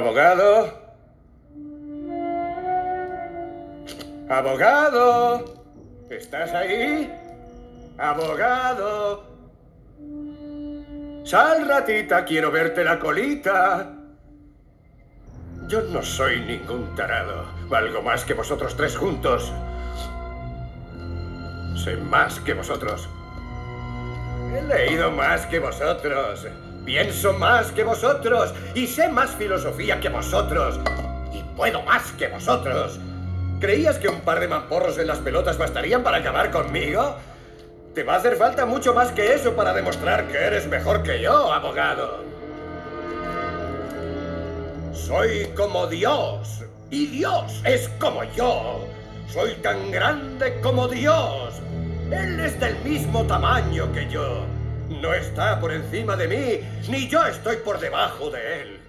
Abogado. Abogado. ¿Estás ahí? Abogado. Sal, ratita, quiero verte la colita. Yo no soy ningún tarado. Valgo más que vosotros tres juntos. Sé más que vosotros. He leído más que vosotros. Pienso más que vosotros. Y sé más filosofía que vosotros. Y puedo más que vosotros. ¿Creías que un par de mamporros en las pelotas bastarían para acabar conmigo? Te va a hacer falta mucho más que eso para demostrar que eres mejor que yo, abogado. Soy como Dios. Y Dios es como yo. Soy tan grande como Dios. Él es del mismo tamaño que yo. No está por encima de mí, ni yo estoy por debajo de él.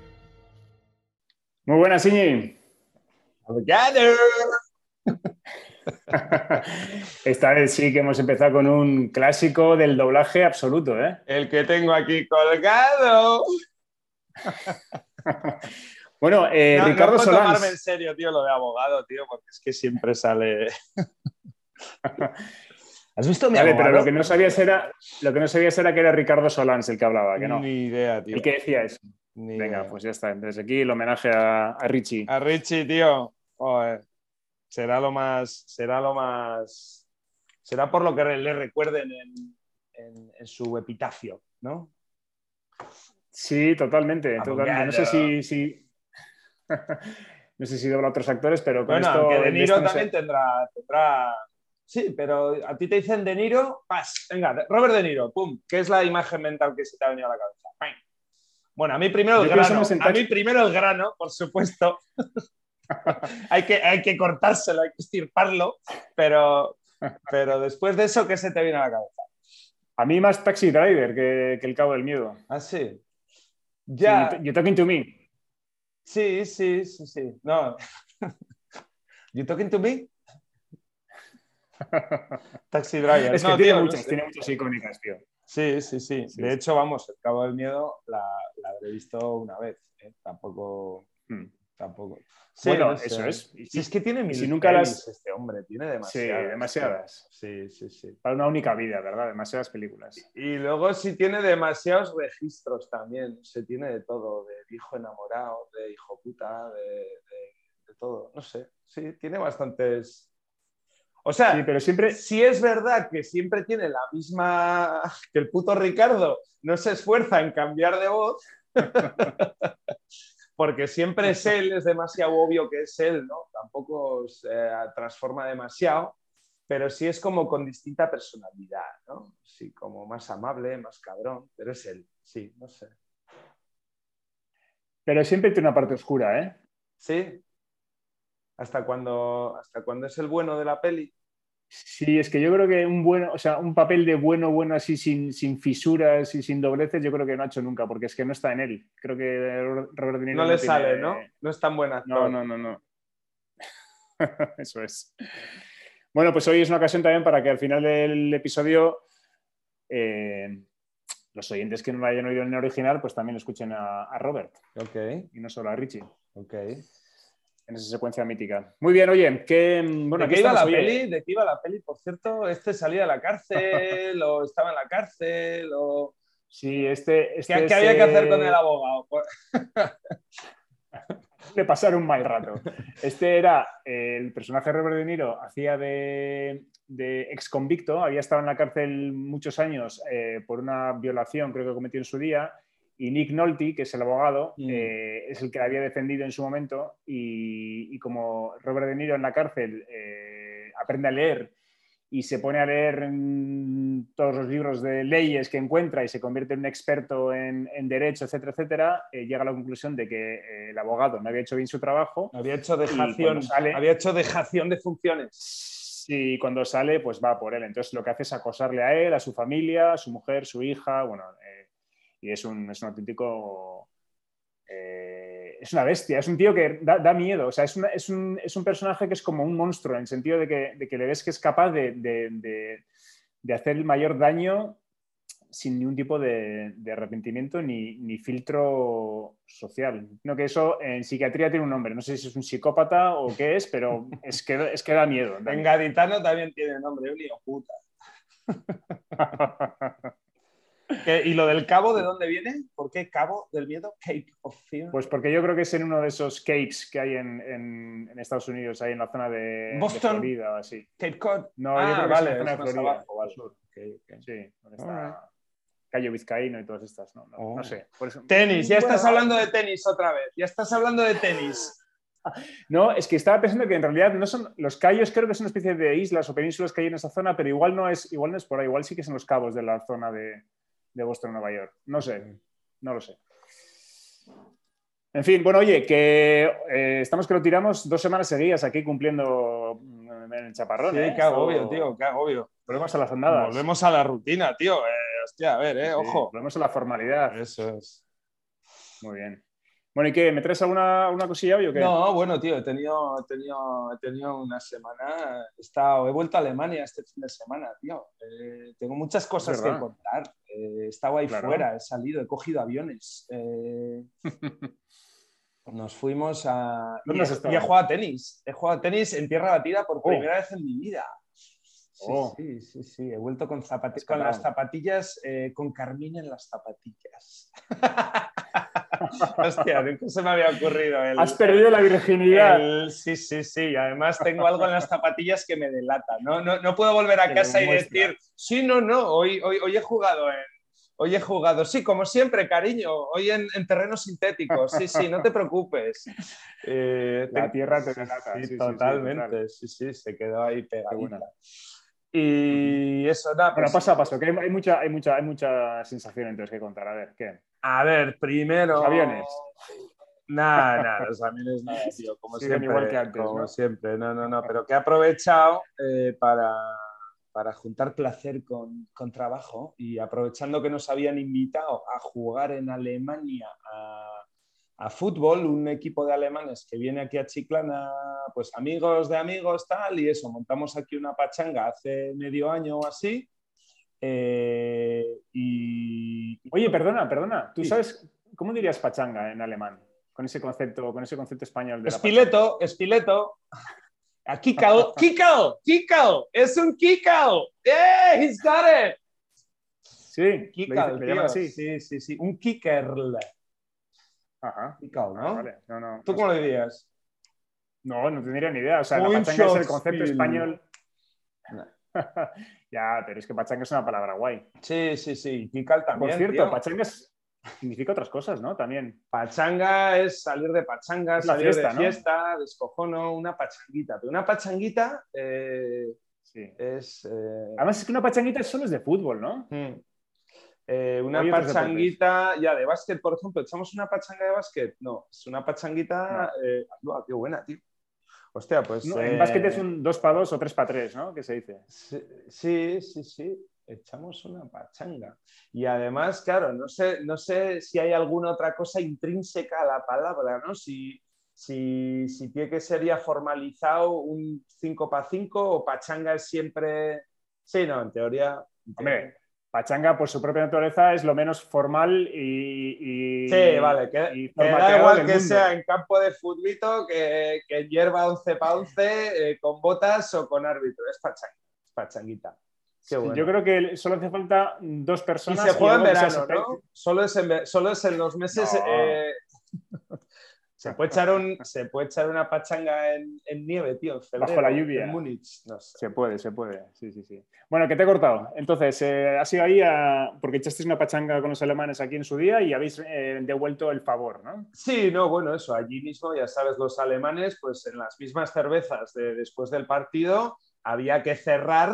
Muy buenas, Iñi. Abogado. Esta vez sí que hemos empezado con un clásico del doblaje absoluto, ¿eh? El que tengo aquí colgado. bueno, eh, no, Ricardo no puedo Solans. tomarme en serio, tío, lo de abogado, tío, porque es que siempre sale. ¿Has visto mi Vale, pero lo que no sabías era, lo que no sabías era que era Ricardo Solans el que hablaba, que no. Ni idea, tío. El que decía eso. Ni Venga, idea. pues ya está. Desde aquí el homenaje a, a Richie. A Richie, tío. Joder. Será lo más. Será lo más. Será por lo que le recuerden en, en- en su epitafio, ¿no? Sí, totalmente. totalmente. No sé si, si- no sé si dobla otros actores, pero con Bueno, esto. aunque De de Niro también tendrá, tendrá. Sí, pero a ti te dicen De Niro, pas. Venga, Robert De Niro, pum. ¿Qué es la imagen mental que se te ha venido a la cabeza? ¡Pam! Bueno, a mí primero el Yo grano. A mí primero el grano, por supuesto. hay, que, hay que cortárselo, hay que estirparlo, pero, pero después de eso, ¿qué se te viene a la cabeza? A mí más Taxi Driver que, que el Cabo del Miedo. Ah, sí. Sí, Ya. you talking to me. Sí, sí, sí, sí. No. ¿You talking to me? Taxi Driver. Es que No, tiene, tío, muchas, tiene muchas icónicas, tío. Sí, sí, sí. Sí, De hecho, vamos, el Cabo del Miedo la, la habré visto una vez. ¿eh? Tampoco. Hmm. Tampoco. Sí, Bueno, no sé. eso es. Y Si es que tiene mil si nunca las- este hombre, tiene Sí, demasiadas. demasiadas. Sí, sí, sí. Para una única vida, ¿verdad? Demasiadas películas. Y luego sí tiene demasiados registros también. Se tiene de todo, de hijo enamorado, de hijo puta, de, de- de todo. No sé. Sí, tiene bastantes. O sea, Sí, pero siempre. si es verdad que siempre tiene la misma que el puto Ricardo no se esfuerza en cambiar de voz porque siempre es él, es demasiado obvio que es él, ¿no? Tampoco se transforma demasiado, pero sí es como con distinta personalidad, ¿no? Sí, como más amable, más cabrón, pero es él, sí, no sé. Pero siempre tiene una parte oscura, ¿eh? Sí. Hasta cuando, hasta cuando es el bueno de la peli. Sí, es que yo creo que un bueno, o sea, un papel de bueno, bueno así sin, sin fisuras y sin dobleces, yo creo que no ha hecho nunca, porque es que no está en él. Creo que Robert De Niro No le tiene- sale, ¿no? No es tan buen actor. No, no, no, no. Eso es. Bueno, pues hoy es una ocasión también para que al final del episodio eh, los oyentes que no lo hayan oído en el original, pues también escuchen a, a Robert Ok, y no solo a Richie ok. En esa secuencia mítica. Muy bien, oye, que bueno, ¿De qué iba la peli? ¿De qué iba la peli? Por cierto, este salía de la cárcel o estaba en la cárcel o... Sí, este, este ¿Qué, había que hacer con el abogado? Pues- de pasar un mal rato. Este era eh, el personaje de Robert De Niro, hacía de, de ex convicto, había estado en la cárcel muchos años eh, por una violación, creo que cometió en su día, y Nick Nolte, que es el abogado, Mm. eh, es el que la había defendido en su momento, y, y como Robert De Niro en la cárcel eh, aprende a leer y se pone a leer todos los libros de leyes que encuentra y se convierte en un experto en, en derecho, etcétera, etcétera, eh, llega a la conclusión de que el abogado no había hecho bien su trabajo. Había hecho Y dejación, sale- había hecho dejación de funciones. Sí, cuando sale, pues va por él. Entonces lo que hace es acosarle a él, a su familia, a su mujer, su hija, bueno, y es un, es un auténtico... eh, es una bestia, es un tío que da, da miedo, o sea, es, una- es un, es un personaje que es como un monstruo, en el sentido de que, de que le ves que es capaz de, de- de- hacer el mayor daño sin ningún tipo de, arrepentimiento ni, filtro social. No que eso en psiquiatría tiene un nombre. No sé si es un psicópata o qué es, pero es que, es que da miedo. En gaditano también tiene nombre, un puta. ¿Y lo del cabo de dónde viene? ¿Por qué cabo del miedo? Cape of Fear. Pues porque yo creo que es en uno de esos capes que hay en, Estados Unidos, ahí en la zona de, Boston, Florida o así. Cape Cod. No, yo ah, creo que es en la zona de Florida. Abajo, al sur. Sí, donde está Cayo Vizcaíno y todas estas. No, no, oh. sé. Tenis, ya estás hablando de tenis otra vez. Ya estás hablando de tenis. No, es que estaba pensando que en realidad no son los Cayos, creo que es una especie de islas o penínsulas que hay en esa zona, pero igual no es, igual no es por ahí, igual sí que son los cabos de la zona de, de Boston, Nueva York. No sé, no lo sé. En fin, bueno, oye, que eh, estamos que lo tiramos dos semanas seguidas aquí cumpliendo mm, en el chaparrón. Sí, ¿eh? qué agobio, tío, qué agobio. Volvemos a las andadas. Volvemos a la rutina, tío. Eh, hostia, a ver, eh, ojo. Volvemos a la formalidad. Eso es. Muy bien. Bueno, ¿y qué? ¿Me traes alguna, cosa hoy o qué? No, bueno, tío, he tenido, he tenido, he tenido una semana. He, estado, he vuelto a Alemania este fin de semana, tío. Eh, tengo muchas cosas que contar. Eh, he estado ahí fuera, he salido, he cogido aviones. Eh, nos fuimos a. ¿Dónde has he jugado a tenis. He jugado a tenis en tierra batida por oh. primera vez en mi vida. Sí, oh. sí, sí, sí, He vuelto con, zapatillas, con las zapatillas, con Carmín en las zapatillas. Hostia, nunca se me había ocurrido. Has perdido la virginidad. Sí, sí, sí. Además tengo algo en las zapatillas que me delata. No, no, puedo volver a casa y decir, sí, no, no, hoy, hoy, hoy he jugado en, Hoy he jugado, sí, como siempre, cariño, hoy en, en terrenos sintéticos, sí, sí, no te preocupes. Eh, la tierra te delata. Sí, totalmente, sí, sí, se quedó ahí pegadita. Y eso, nada. Bueno, pues paso a paso, que hay, mucha, hay, mucha, hay mucha sensación entonces que contar. A ver, ¿qué? A ver, primero. Los aviones. Nada, nada, los aviones nada, tío, como siempre. Igual que antes, como siempre, no, no, no, pero que he aprovechado eh, para, para, juntar placer con, con, trabajo y aprovechando que nos habían invitado a jugar en Alemania a, a, fútbol, un equipo de alemanes que viene aquí a Chiclana, pues amigos de amigos, tal, y eso, montamos aquí una pachanga hace medio año o así eh, y... Oye, perdona, perdona. ¿Tú sabes cómo dirías pachanga en alemán? Con ese concepto, con ese concepto español de Espileto, espileto. A Kikao, Kikao, Kikao, es un Kikao. ¡Eh! He's got it. Sí, Kikao, le, así. Sí, sí, sí. Un Kikerl. Ajá. Kikao, ¿no? Vale. no, no ¿Tú cómo lo dirías? No, no tendría ni idea. O sea, la pachanga es el concepto español. ya, pero es que pachanga es una palabra guay. Sí, sí, sí. Kikal también. Por cierto, pachanga significa otras cosas, ¿no? También. Pachanga es salir de pachanga, salir de fiesta, descojono, una pachanguita. Pero una pachanguita eh, sí. es. Eh, Además, es que una pachanguita solo es de fútbol, ¿no? Hmm. Eh, una pachanguita, ya de básquet, por ejemplo, ¿echamos una pachanga de básquet? No, es una pachanguita. No. qué buena, tío. Hostia, pues. En básquet es un 2 para 2 o 3 para 3, ¿no? ¿Qué se dice? Sí, sí, sí, Echamos una pachanga. Y además, claro, no sé, no sé si hay alguna otra cosa intrínseca a la palabra, ¿no? Si, si, si tiene que ser ya formalizado un 5 para 5 o pachanga es siempre. Sí, no, en teoría. Hombre, Pachanga, por su propia naturaleza, es lo menos formal y. sí, vale, que, da igual que sea en campo de futbito, que, que hierba 11 para 11, eh, con botas o con árbitro. Es pachanga, es pachanguita. Yo creo que solo hace falta dos personas. Y se juega en verano, ¿no? Solo es en, solo es en los meses. Eh, se puede, echar un, se puede echar una pachanga en, nieve, tío, en febrero, Bajo la lluvia. En Múnich. Se puede, se puede. Sí, sí, sí. Bueno, que te he cortado. Entonces, eh, has ido ahí a... porque echasteis una pachanga con los alemanes aquí en su día y habéis eh, devuelto el favor, ¿no? Sí, no, bueno, eso. Allí mismo, ya sabes, los alemanes, pues en las mismas cervezas de después del partido había que cerrar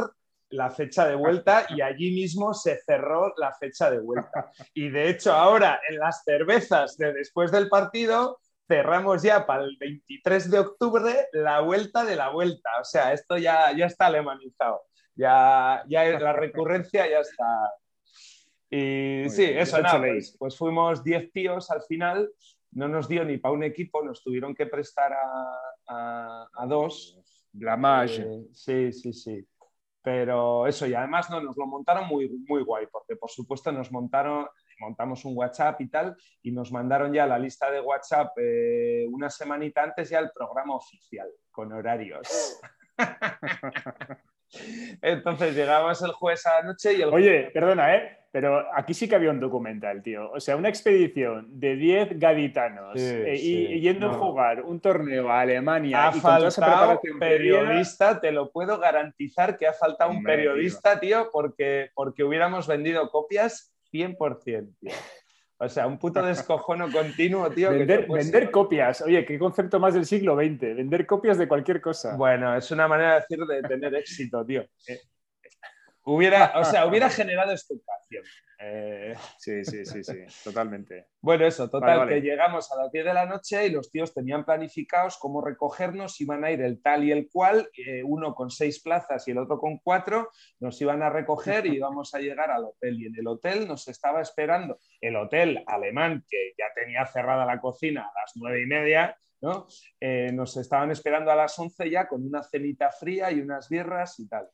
la fecha de vuelta y allí mismo se cerró la fecha de vuelta. Y de hecho ahora en las cervezas de después del partido cerramos ya para el 23 de octubre la vuelta de la vuelta. O sea, esto ya, ya está alemanizado. Ya, ya la recurrencia ya está. Y sí, eso nada. Pues, pues, fuimos 10 tíos al final. No nos dio ni para un equipo, nos tuvieron que prestar a, a, dos. Blamage. Eh, sí, sí, sí. Pero eso, y además no, nos lo montaron muy, muy guay, porque por supuesto nos montaron, montamos un WhatsApp y tal, y nos mandaron ya la lista de WhatsApp eh, una semanita antes ya el programa oficial, con horarios. Entonces llegamos el jueves a la noche y el... Oye, perdona, ¿eh? Pero aquí sí que había un documental, tío. O sea, una expedición de 10 gaditanos eh, y, yendo a jugar un torneo a Alemania. Ha y faltado periodista, te lo puedo garantizar que ha faltado un periodista, tío, porque, porque hubiéramos vendido copias 100%, tío. O sea, un puto descojono continuo, tío. Vender, copias. Oye, qué concepto más del siglo XX. Vender copias de cualquier cosa. Bueno, es una manera de decir de tener éxito, tío. Hubiera, o sea, hubiera generado expectación. Eh, sí, sí, sí, sí, totalmente. Bueno, eso, total, que llegamos a las 10 de la noche y los tíos tenían planificados cómo recogernos, iban a ir el tal y el cual, eh, uno con seis plazas y el otro con cuatro, nos iban a recoger y íbamos a llegar al hotel. Y en el hotel nos estaba esperando el hotel alemán, que ya tenía cerrada la cocina a las nueve y media, ¿no? Eh, nos estaban esperando a las 11 ya con una cenita fría y unas birras y tal.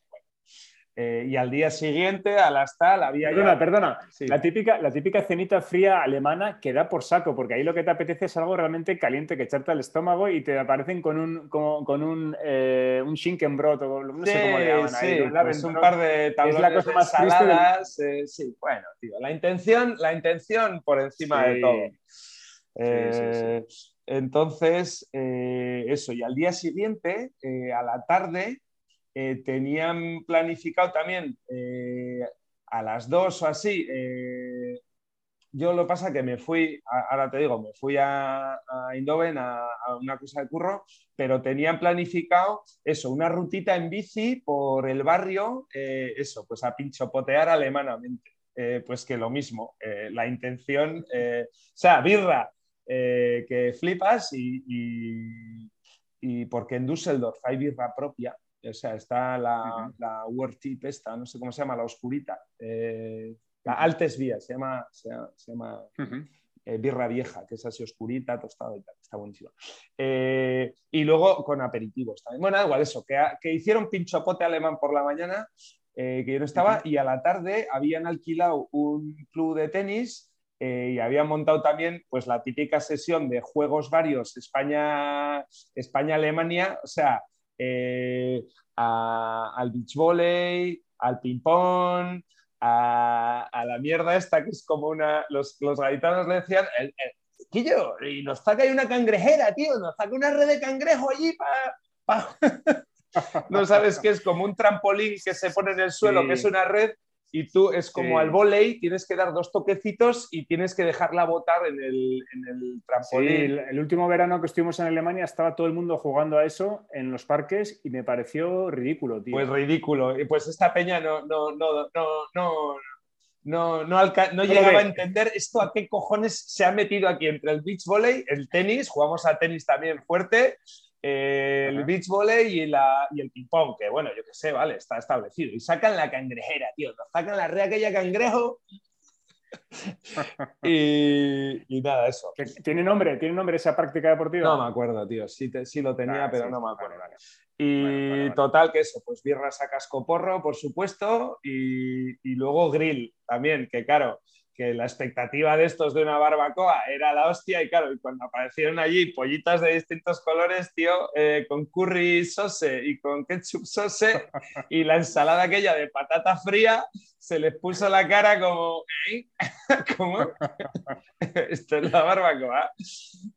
Eh, y al día siguiente, a las tal, había. Perdona, perdona. La, típica, la típica cenita fría alemana que da por saco, porque ahí lo que te apetece es algo realmente caliente que echarte al estómago y te aparecen con un, con, un, eh, un Schinkenbrot o no sé cómo le llaman ahí. Pues un par de tablones es la cosa más saladas. Eh, sí, bueno, tío. La intención, la intención por encima de todo. Entonces, eso, y al día siguiente, a la tarde, eh, tenían planificado también eh, a las dos o así. Eh, yo lo pasa que me fui, ahora te digo, me fui a, Indoven a, una cosa de curro, pero tenían planificado eso, una rutita en bici por el barrio, eso, pues a pinchopotear alemanamente. pues que lo mismo, la intención, o sea, birra, que flipas y, y, porque en Düsseldorf hay birra propia, o sea, está la, la World Tip esta, no sé cómo se llama, la oscurita, eh, la Altes Vías, se llama, se, llama eh, birra vieja, que es así oscurita, tostada y tal, está buenísima. Eh, y luego con aperitivos también. Bueno, igual eso, que, que hicieron pinchopote alemán por la mañana, que yo no estaba, y a la tarde habían alquilado un club de tenis y habían montado también pues la típica sesión de juegos varios España España Alemania o sea eh, al beach volley, al ping pong, a, la mierda esta que es como una. Los, los gaditanos le decían. El, Quillo, y nos saca ahí una cangrejera, tío, nos saca una red de cangrejo allí para. no sabes qué es como un trampolín que se pone en el suelo, que es una red, y tú es como al volei, tienes que dar dos toquecitos y tienes que dejarla botar en el, en el trampolín. el, último verano que estuvimos en Alemania estaba todo el mundo jugando a eso en los parques y me pareció ridículo, tío. Pues ridículo. Y pues esta peña no, no, no, no, no, no, no, no llegaba a entender esto a qué cojones se ha metido aquí entre el beach volley, el tenis, jugamos a tenis también fuerte, el beach volley y, la, y el ping-pong, que bueno, yo qué sé, vale, está establecido. Y sacan la cangrejera, tío, nos sacan la red aquella cangrejo. y, nada, eso. ¿Tiene nombre? ¿Tiene nombre esa práctica deportiva? No me acuerdo, tío. Sí, sí lo tenía, pero no me acuerdo. Y total, que eso, pues birras a cascoporro, por supuesto, y, y luego grill también, que claro, que la expectativa de estos de una barbacoa era la hostia y claro, y cuando aparecieron allí pollitas de distintos colores, tío, eh, con curry sose y con ketchup sose y la ensalada aquella de patata fría, se les puso la cara como, ¿eh? ¿Cómo? Esto es la barbacoa.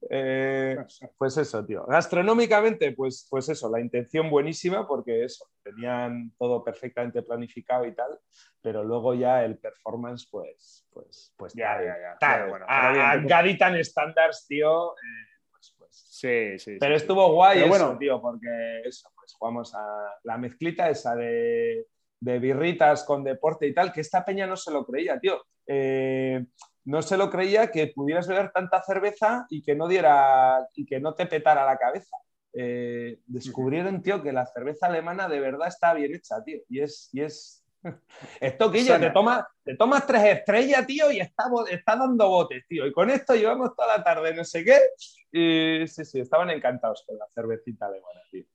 Eh, pues eso, tío. Gastronómicamente, pues, pues eso, la intención buenísima porque eso, tenían todo perfectamente planificado y tal, pero luego ya el performance, pues, pues, pues ya, ya, ya. bueno, a, Gaditan Standards, tío. Eh, pues, pues. Sí, sí. Pero estuvo guay eso, bueno. tío, porque eso, pues jugamos a la mezclita esa de, de, birritas con deporte y tal, que esta peña no se lo creía, tío. Eh, no se lo creía que pudieras beber tanta cerveza y que no diera y que no te petara la cabeza. Eh, descubrieron, tío, que la cerveza alemana de verdad está bien hecha, tío. Y es, y es esto, Quillo, te, toma, te tomas tres estrellas, tío, y está, está dando botes, tío. Y con esto llevamos toda la tarde, no sé qué. Y sí, sí, estaban encantados con la cervecita alemana, tío.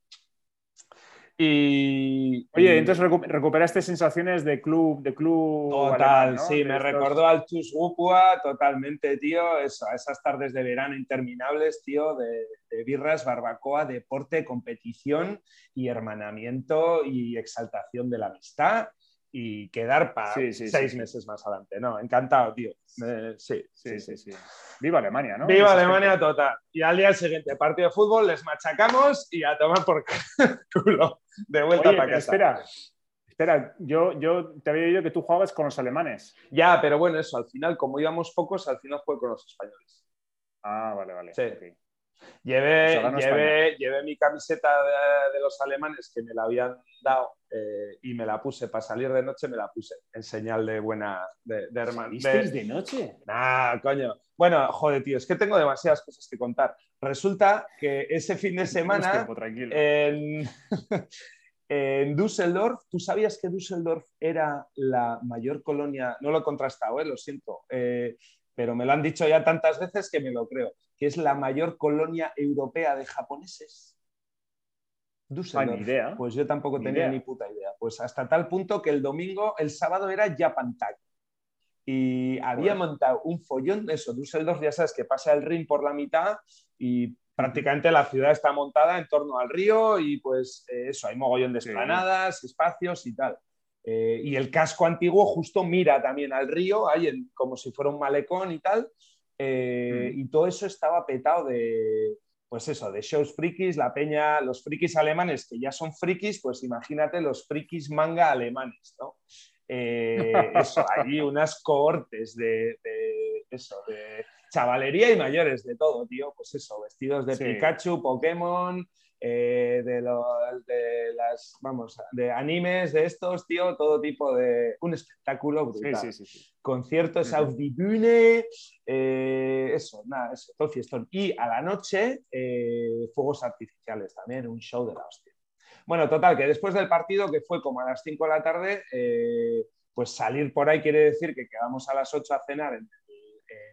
Y, Oye, entonces recu- recuperaste sensaciones de club, de club Total, alemán, ¿no? sí, De me estos- recordó al Chus Gupua totalmente, tío, eso, a esas tardes de verano interminables, tío, de, de birras, barbacoa, deporte, competición y hermanamiento y exaltación de la amistad y quedar para Sí, sí, seis sí. meses más adelante. No, encantado, tío. Eh, sí, Sí, sí, sí. Viva Alemania, ¿no? Viva Alemania total. Y al día siguiente, partido de fútbol, les machacamos y a tomar por culo. De vuelta Oye, para casa. espera, espera, yo, yo te había oído que tú jugabas con los alemanes. Ya, pero bueno, eso, al final, como íbamos pocos, al final fue con los españoles. Ah, vale, vale. Sí. Llevé, ganó llevé, llevé mi camiseta de, de los alemanes que me la habían dado eh, y me la puse para salir de noche, me la puse en señal de buena, de, de hermano. ¿Visteis de noche? Nah, coño. Bueno, joder, tío, es que tengo demasiadas cosas que contar. Resulta que ese fin de semana tiempo, tranquilo. en, en Düsseldorf, ¿tú sabías que Düsseldorf era la mayor colonia? No lo he contrastado, eh, lo siento, eh, pero me lo han dicho ya tantas veces que me lo creo, que es la mayor colonia europea de japoneses. Ah, ni idea. Pues yo tampoco Ni tenía idea. ni puta idea. Pues hasta tal punto que el domingo, el sábado era Japan Tag. Y había montado un follón de eso. Düsseldorf, ya sabes, que pasa el Rin por la mitad y prácticamente la ciudad está montada en torno al río y pues eh, eso, hay mogollón de Sí. esplanadas, espacios y tal. Eh, y el casco antiguo justo mira también al río, ahí en- como si fuera un malecón y tal. Eh, Mm. Y todo eso estaba petado de, pues eso, de shows frikis, la peña, los frikis alemanes que ya son frikis, pues imagínate los frikis manga alemanes, ¿no? Eh, eso, allí unas cohortes de, de eso, de chavalería y mayores, de todo, tío, pues eso, vestidos de Sí. Pikachu, Pokémon, eh, de, lo- de las, vamos, de animes de estos, tío, todo tipo de, un espectáculo brutal sí, sí. sí. conciertos die Bühne, eh, eso, nada, eso, todo fiestón. Y a la noche, eh, fuegos artificiales también, un show de la hostia. Bueno, total, que después del partido, que fue como a las 5 de la tarde, pues salir por ahí quiere decir que quedamos a las 8 a cenar en,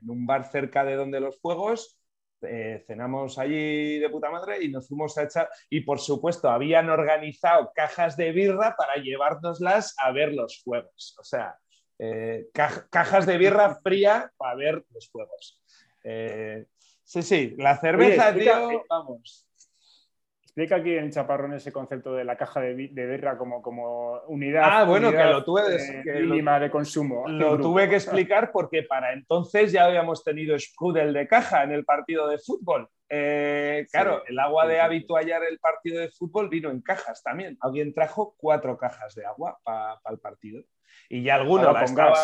en un bar cerca de donde los fuegos. Eh, cenamos allí de puta madre y nos fuimos a echar. Y por supuesto, habían organizado cajas de birra para llevárnoslas a ver los fuegos. O sea, eh, ca- cajas de birra fría para ver los fuegos. Eh, sí, sí, la cerveza, Oye, tío, vamos. Explica aquí en Chaparrón ese concepto de la caja de, de birra como, como unidad, Ah, bueno, unidad, que lo tuve de- eh, que lo- mínima de consumo. Lo tuve que explicar porque para entonces ya habíamos tenido Sprudel de caja en el partido de fútbol. Eh, claro, Sí, el agua de sí, habituallar el partido de fútbol vino en cajas también. Alguien trajo cuatro cajas de agua para el partido. Y ya alguno la con estaba...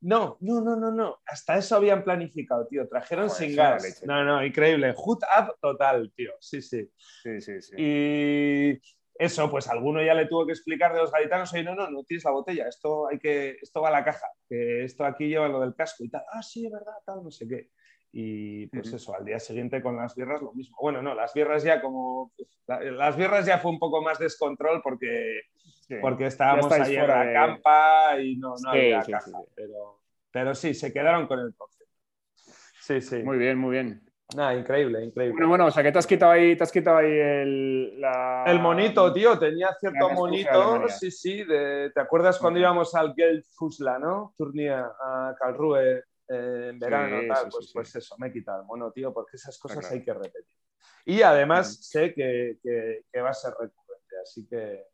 No, no, no, no, no. Hasta eso habían planificado, tío. Trajeron Joder, sin gas. No, no, increíble. Hood up total, tío. Sí, sí. Sí, sí, sí. Y eso, pues alguno ya le tuvo que explicar de los gaditanos, oye, no, no, no tienes la botella, esto hay que, esto va a la caja, que esto aquí lleva lo del casco y tal. Ah, sí, es verdad, tal, no sé qué. Y pues eso, al día siguiente con las birras lo mismo. Bueno, no, las birras ya como... la- Las birras ya fue un poco más descontrol porque, Sí. porque estábamos ahí en fuera la de- campa y no, no Sí, había sí, caja. sí, sí. Pero, pero sí, se quedaron con el concepto. Sí, sí. Muy bien, muy bien. Nada, increíble, increíble. Bueno, bueno, o sea que te has quitado ahí, te has quitado ahí el, la... El monito, tío, tenía cierto monito, sí, sí, de- ¿te acuerdas cuando íbamos al Geldfusla, no? Turnier a Karlsruhe eh, en verano, Sí, tal, sí, pues, sí, pues eso, me he quitado el mono, tío, porque esas cosas claro. hay que repetir. Y además sé que, que- que va a ser recurrente, así que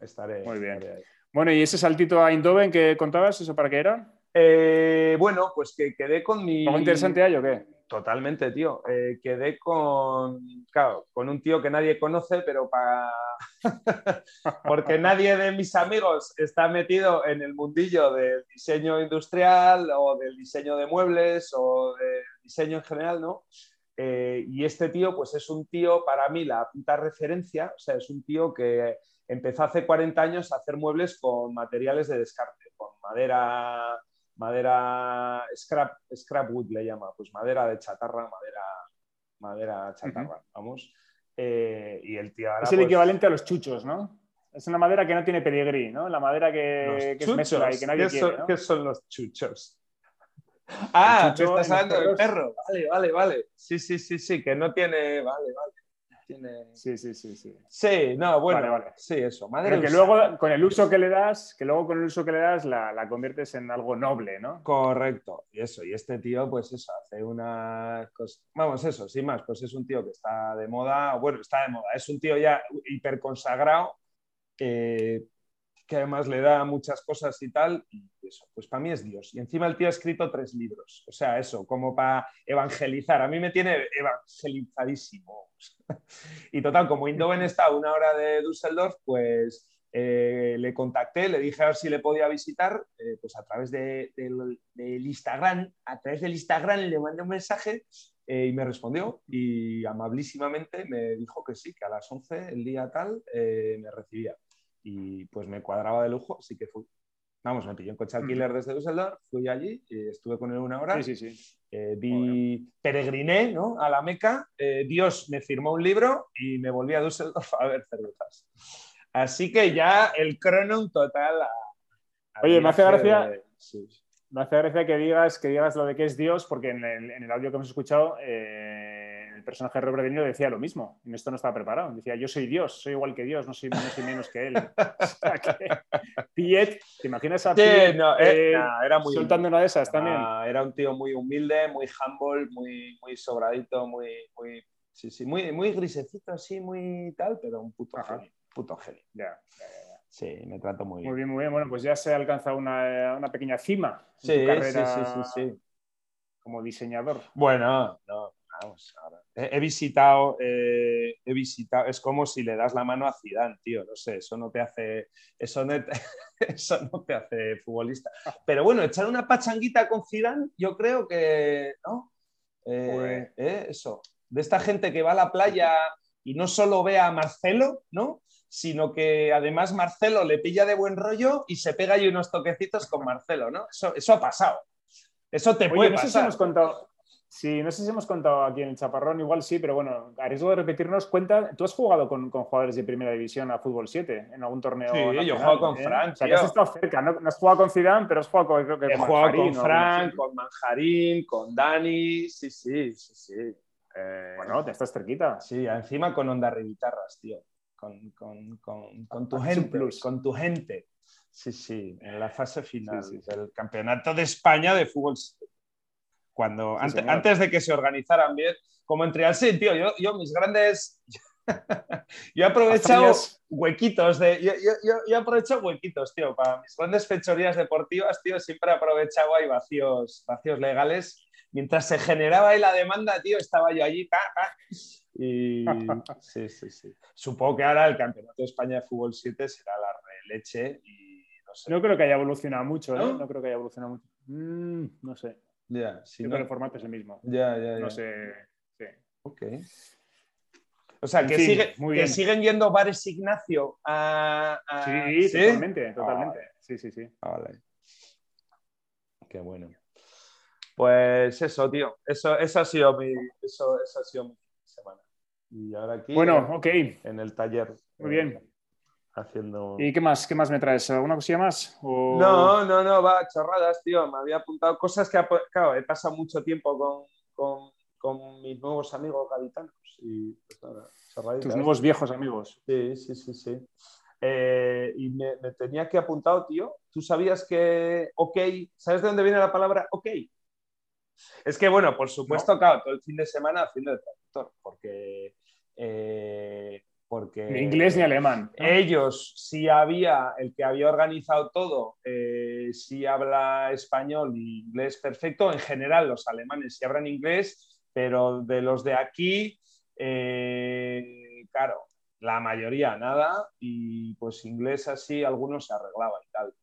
estaré, Muy bien. estaré ahí. Bueno, ¿y ese saltito a Eindhoven que contabas, eso para qué era? Eh, bueno, pues que quedé con mi... ¿Algo interesante hay o qué? Totalmente, tío. Eh, quedé con, claro, con un tío que nadie conoce, pero para... Porque nadie de mis amigos está metido en el mundillo del diseño industrial o del diseño de muebles o del diseño en general, ¿no? Eh, y este tío, pues es un tío, para mí, la puta referencia, o sea, es un tío que empezó hace 40 años a hacer muebles con materiales de descarte, con madera, madera scrap, scrap wood le llama, pues madera de chatarra, madera, madera chatarra, vamos. Eh, y el tío ahora, Es el pues, equivalente a los chuchos, ¿no? Es una madera que no tiene pedigrí, ¿no? La madera que, que es y que nadie ¿Qué quiere, son, ¿no? qué son los chuchos? Ah, me estás hablando del perro. Vale, vale, vale. Sí, sí, sí, sí, que no tiene. Vale, vale. tiene... Sí, sí, sí, sí. Sí, no, bueno, Vale, vale. sí, eso. Madre Pero que luego con el uso que le das, que luego con el uso que le das la, la conviertes en algo noble, ¿no? Correcto, y eso, y este tío, pues eso, hace una cosa, vamos, eso, sin más, pues es un tío que está de moda, bueno, está de moda, es un tío ya hiper consagrado, eh, que además le da muchas cosas y tal, y eso, pues para mí es Dios. Y encima el tío ha escrito tres libros, o sea, eso, como para evangelizar, a mí me tiene evangelizadísimo. y total, como Indoven está a una hora de Düsseldorf, pues eh, le contacté, le dije a ver si le podía visitar, eh, pues a través de- del, Instagram, a través del Instagram le mandé un mensaje eh, y me respondió y amabilísimamente me dijo que sí, que a las 11 el día tal me recibía. Y pues me cuadraba de lujo, así que fui. Vamos, me pilló un coche alquiler desde Düsseldorf, fui allí, y estuve con él una hora. Sí, sí, sí. Eh, vi, peregriné ¿no? a la Meca, eh, Dios me firmó un libro y me volví a Düsseldorf a ver cervezas. Así que ya el crono total. a- al Oye, me hace gracia- de-. Me hace gracia que digas, que digas lo de que es Dios, porque en el, en el audio que hemos escuchado, eh, personaje de Robert De Niro decía lo mismo. Y esto no estaba preparado. Decía, yo soy Dios, soy igual que Dios, no soy, no soy menos que él. O sea, que Piet, ¿te imaginas a Sí, Piet no, eh, eh, era muy soltando una de esas también? Era un tío muy humilde, muy humble, muy, muy sobradito, muy, muy, sí, sí, muy, muy grisecito, así, muy tal, pero un puto Ajá. genio. Puto genio. Ya. Sí, me trato muy bien. Muy bien, muy bien. Bueno, pues ya se ha alcanzado una, una pequeña cima en Sí, tu sí, carrera sí, sí, sí. como diseñador. Bueno, no, vamos, ahora. He, visitado, eh, he visitado, es como si le das la mano a Zidane, tío, no sé, eso no te hace, eso no te, eso no te hace futbolista. Pero bueno, echar una pachanguita con Zidane, yo creo que, ¿no? Eh, eh, eso, de esta gente que va a la playa y no solo ve a Marcelo, ¿no? Sino que además Marcelo le pilla de buen rollo y se pega ahí unos toquecitos con Marcelo, ¿no? Eso, eso ha pasado. Eso te Oye, puede no sé si pasar. hemos contado. Sí, no sé si hemos contado aquí en el Chaparrón, igual sí, pero bueno, a riesgo de repetirnos, cuenta, tú has jugado con, con jugadores de primera división a fútbol 7 en algún torneo. Sí, yo he jugado con ¿eh? Fran, O sea, que tío. has estado cerca, no, no has jugado con Zidane, pero has jugado con, creo que He con jugado Manjarín con Frank, con Manjarín, con Dani, sí, sí, sí, sí. Eh. Bueno, te estás cerquita. sí, encima con Onda Guitarras, tío. Con, con- con- con tu un gente, plus. con tu gente. Sí, sí, en la fase final Sí, sí, sí. del Campeonato de España de Fútbol. Cuando, Sí, ante- señor. antes de que se organizaran bien, como entre sí, tío, yo, yo mis grandes... yo he aprovechado huequitos de... Yo, yo, yo- he aprovechado huequitos, tío, para mis grandes fechorías deportivas, tío, siempre he aprovechado ahí vacíos, vacíos legales. Mientras se generaba ahí la demanda, tío, estaba yo allí, pa, pa, y sí, sí, sí. Supongo que ahora el Campeonato de España de Fútbol 7 será la releche y no sé. No creo que haya evolucionado mucho, ¿eh? ¿No? ¿No? creo que haya evolucionado mucho. Mm, no sé. Ya, si Creo no- que el formato es el mismo. ya, ya, ya. No sé. sí. Ok. O sea, que, fin, sigue- muy que siguen yendo bares Ignacio a... a- Sí, totalmente, totalmente. Sí, sí, sí. Vale. Qué bueno. Pues eso, tío. Eso, eso ha sido mi, eso, eso ha sido mi semana. Y ahora aquí Bueno, en, ok. en el taller. Muy bien. Haciendo. ¿Y qué más? ¿Qué más me traes? ¿Alguna cosilla más? O- No, no, no, va, chorradas, tío. Me había apuntado cosas que, claro, he pasado mucho tiempo con, con, con mis nuevos amigos gaditanos. Y pues nada, chorraditas. Tus nuevos viejos amigos. Sí, sí, sí, sí. Eh, y me, me tenía que apuntado, tío. ¿Tú sabías que OK, ¿sabes de dónde viene la palabra OK? Es que, bueno, por supuesto, claro, todo el fin de semana haciendo de traductor, porque. eh, porque Ni inglés ni alemán. ¿no? ellos sí había, el que había organizado todo, eh, sí habla español y inglés perfecto. En general, los alemanes sí hablan inglés, pero de los de aquí, eh, claro, la mayoría nada. Y pues inglés así, algunos se arreglaban y tal.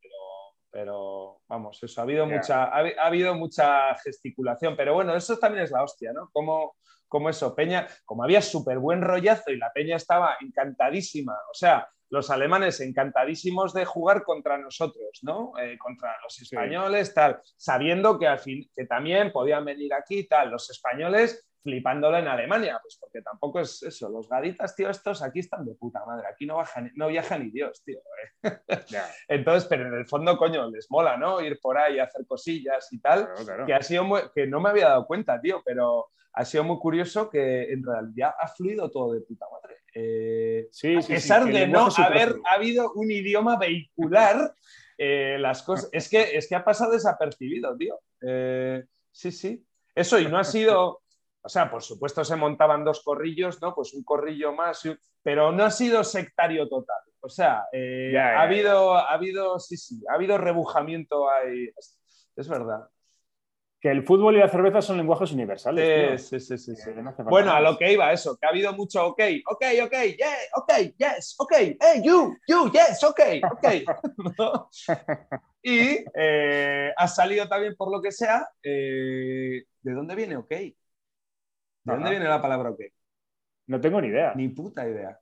Pero, vamos, eso, ha habido, mucha, ha, ha habido mucha gesticulación. Pero bueno, eso también es la hostia, ¿no? Como, como eso, Peña, como había súper buen rollazo y la Peña estaba encantadísima, o sea, los alemanes encantadísimos de jugar contra nosotros, ¿no? Eh, contra los españoles, tal, sabiendo que al fin, que también podían venir aquí, tal, los españoles flipándolo en Alemania, pues porque tampoco es eso. Los gaditas, tío, estos aquí están de puta madre. Aquí no, bajan, no viaja ni Dios, tío. ¿eh? Entonces, pero en el fondo, coño, les mola, ¿no? Ir por ahí a hacer cosillas y tal. Que ha sido que no me había dado cuenta, tío, pero ha sido muy curioso que en realidad ha fluido todo de puta madre. Eh, sí, a pesar de no haber habido un idioma vehicular, eh, las cosas. Es que, es que ha pasado desapercibido, tío. sí, sí. Eso, y no ha sido o sea, por supuesto se montaban dos corrillos, ¿no? Pues un corrillo más, pero no ha sido sectario total. O sea, eh, ha, habido, ha habido, sí, sí, ha habido rebujamiento ahí. Es verdad. Que el fútbol y la cerveza son lenguajes universales. Sí, sí, sí, sí, Bueno, a lo que iba eso, que ha habido mucho ok, ok, ok, yeah, ok, yes, ok, hey, you, you, yes, ok, ok. Y eh, ha salido también, por lo que sea, eh, ¿de dónde viene ok? ¿De dónde viene la palabra ok? No tengo ni idea. Ni puta idea.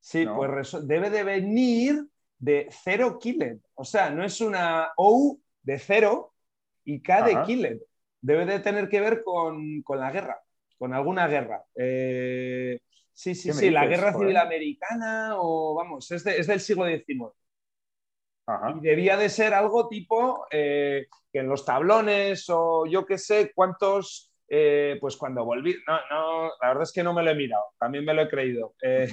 Sí, pues debe de venir de cero killed. O sea, no es una O de cero y K de killed. Debe de tener que ver con, la guerra, con alguna guerra. Eh, sí, sí, sí, la guerra civil americana o vamos, es, del siglo XIX. Y debía de ser algo tipo eh, que en los tablones o yo qué sé cuántos eh, pues cuando volví, no, no, la verdad es que no me lo he mirado, también me lo he creído. Eh,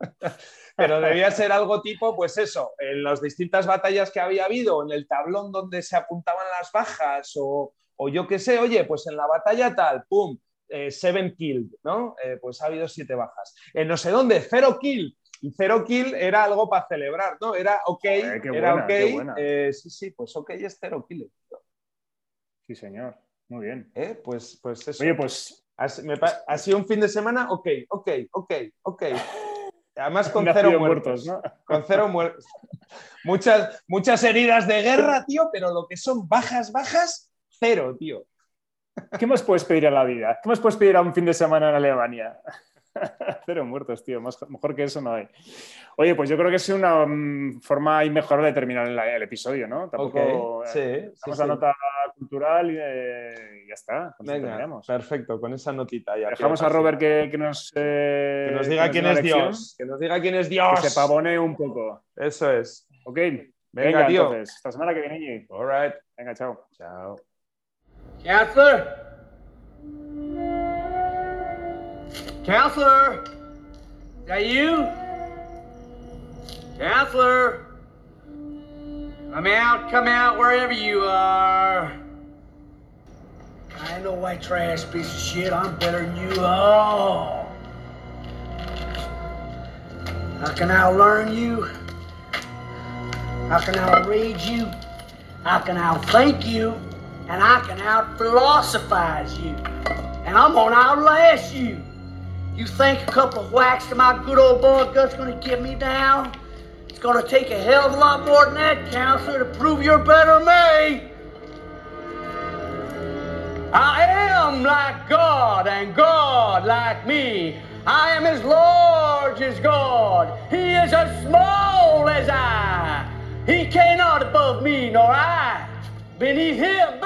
pero debía ser algo tipo, pues eso, en las distintas batallas que había habido, en el tablón donde se apuntaban las bajas, o, yo qué sé, oye, pues en la batalla tal, pum, eh, seven killed, ¿no? pues ha habido siete bajas. En no sé dónde, cero kill. Y cero kill era algo para celebrar, ¿no? Era ok, era ok. sí, sí, pues ok es cero kill. Sí, señor. Muy bien. ¿Eh? Pues, pues eso. Oye, pues. Ha, sido un fin de semana, ok, ok, ok, ok. Además con cero muertos. ¿no? Con cero muertos. muchas, muchas heridas de guerra, tío, pero lo que son bajas, bajas, cero, tío. ¿Qué más puedes pedir a la vida? ¿Qué más puedes pedir a un fin de semana en Alemania? Cero muertos, tío. mejor que eso no hay. Oye, pues yo creo que es una mm, forma mejor de terminar el, episodio, ¿no? Tampoco. Eh, sí, la nota cultural y, ya está. perfecto, con esa notita ya. Dejamos a Robert que, nos, eh, que nos diga quién es Dios. Que nos diga quién es Dios. Que se pavone un poco. Eso es. Ok. Venga, tío. Entonces, esta semana que viene. All right. Venga, chao. Chao. Counselor. Counselor! Is that you? Counselor! Come out, come out, wherever you are. I no white trash piece of shit. I'm better than you all. How can I learn you? How can I read you? How can I think you? And I can out philosophize you. And I'm gonna outlast you. You think a couple of whacks to my good old boy gut's gonna get me down? It's gonna take a hell of a lot more than that, counselor, to prove you're better than me. I am like God, and God like me. I am as large as God. He is as small as I. He cannot above me, nor I beneath him.